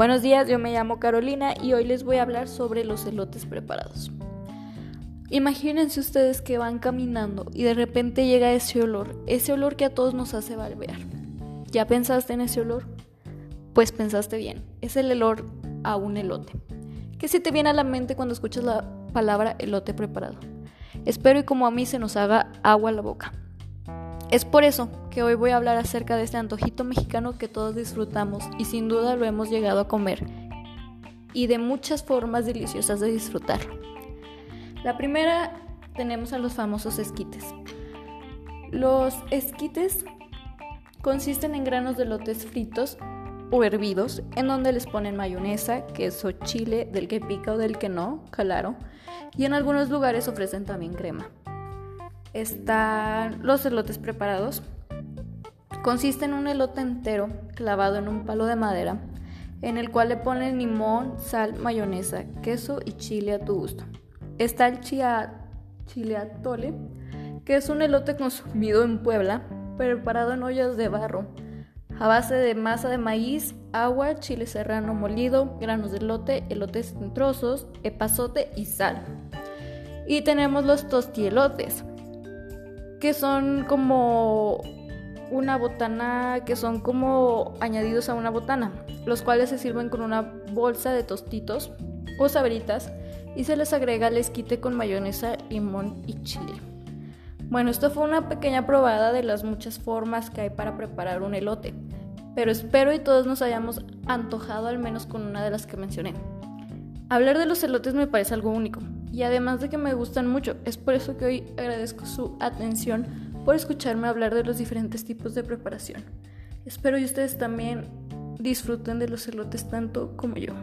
Buenos días, yo me llamo Carolina y hoy les voy a hablar sobre los elotes preparados. Imagínense ustedes que van caminando y de repente llega ese olor, ese olor que a todos nos hace balbear. ¿Ya pensaste en ese olor? Pues pensaste bien, es el olor a un elote. ¿Qué se te viene a la mente cuando escuchas la palabra elote preparado? Espero y como a mí se nos haga agua a la boca. Es por eso que hoy voy a hablar acerca de este antojito mexicano que todos disfrutamos y sin duda lo hemos llegado a comer y de muchas formas deliciosas de disfrutarlo. La primera tenemos a los famosos esquites. Los esquites consisten en granos de lotes fritos o hervidos en donde les ponen mayonesa, queso, chile, del que pica o del que no, claro, y en algunos lugares ofrecen también crema están los elotes preparados. Consiste en un elote entero clavado en un palo de madera en el cual le ponen limón, sal, mayonesa, queso y chile a tu gusto. Está el chile atole, que es un elote consumido en Puebla, preparado en ollas de barro, a base de masa de maíz, agua, chile serrano molido, granos de elote, elotes en trozos, epazote y sal. Y tenemos los tostielotes, que son como una botana, que son como añadidos a una botana, los cuales se sirven con una bolsa de tostitos o sabritas y se les agrega el esquite con mayonesa, limón y chile. Bueno, esto fue una pequeña probada de las muchas formas que hay para preparar un elote, pero espero y todos nos hayamos antojado al menos con una de las que mencioné. Hablar de los elotes me parece algo único, y además de que me gustan mucho, es por eso que hoy agradezco su atención por escucharme hablar de los diferentes tipos de preparación. Espero y ustedes también disfruten de los elotes tanto como yo.